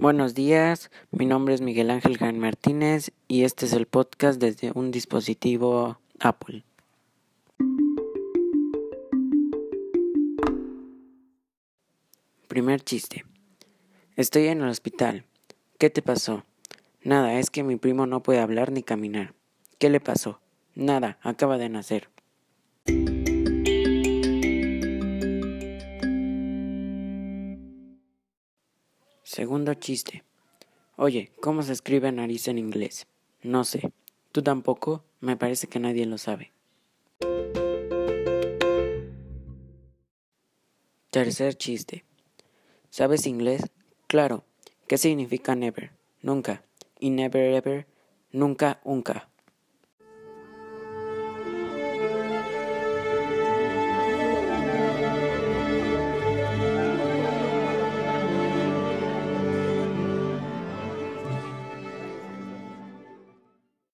Buenos días, mi nombre es Miguel Ángel Jan Martínez y este es el podcast desde un dispositivo Apple. Primer chiste. Estoy en el hospital. ¿Qué te pasó? Nada, es que mi primo no puede hablar ni caminar. ¿Qué le pasó? Nada, acaba de nacer. Segundo chiste. Oye, ¿cómo se escribe nariz en inglés? No sé. ¿Tú tampoco? Me parece que nadie lo sabe. Tercer chiste. ¿Sabes inglés? Claro. ¿Qué significa never? Nunca. Y never ever, nunca, nunca.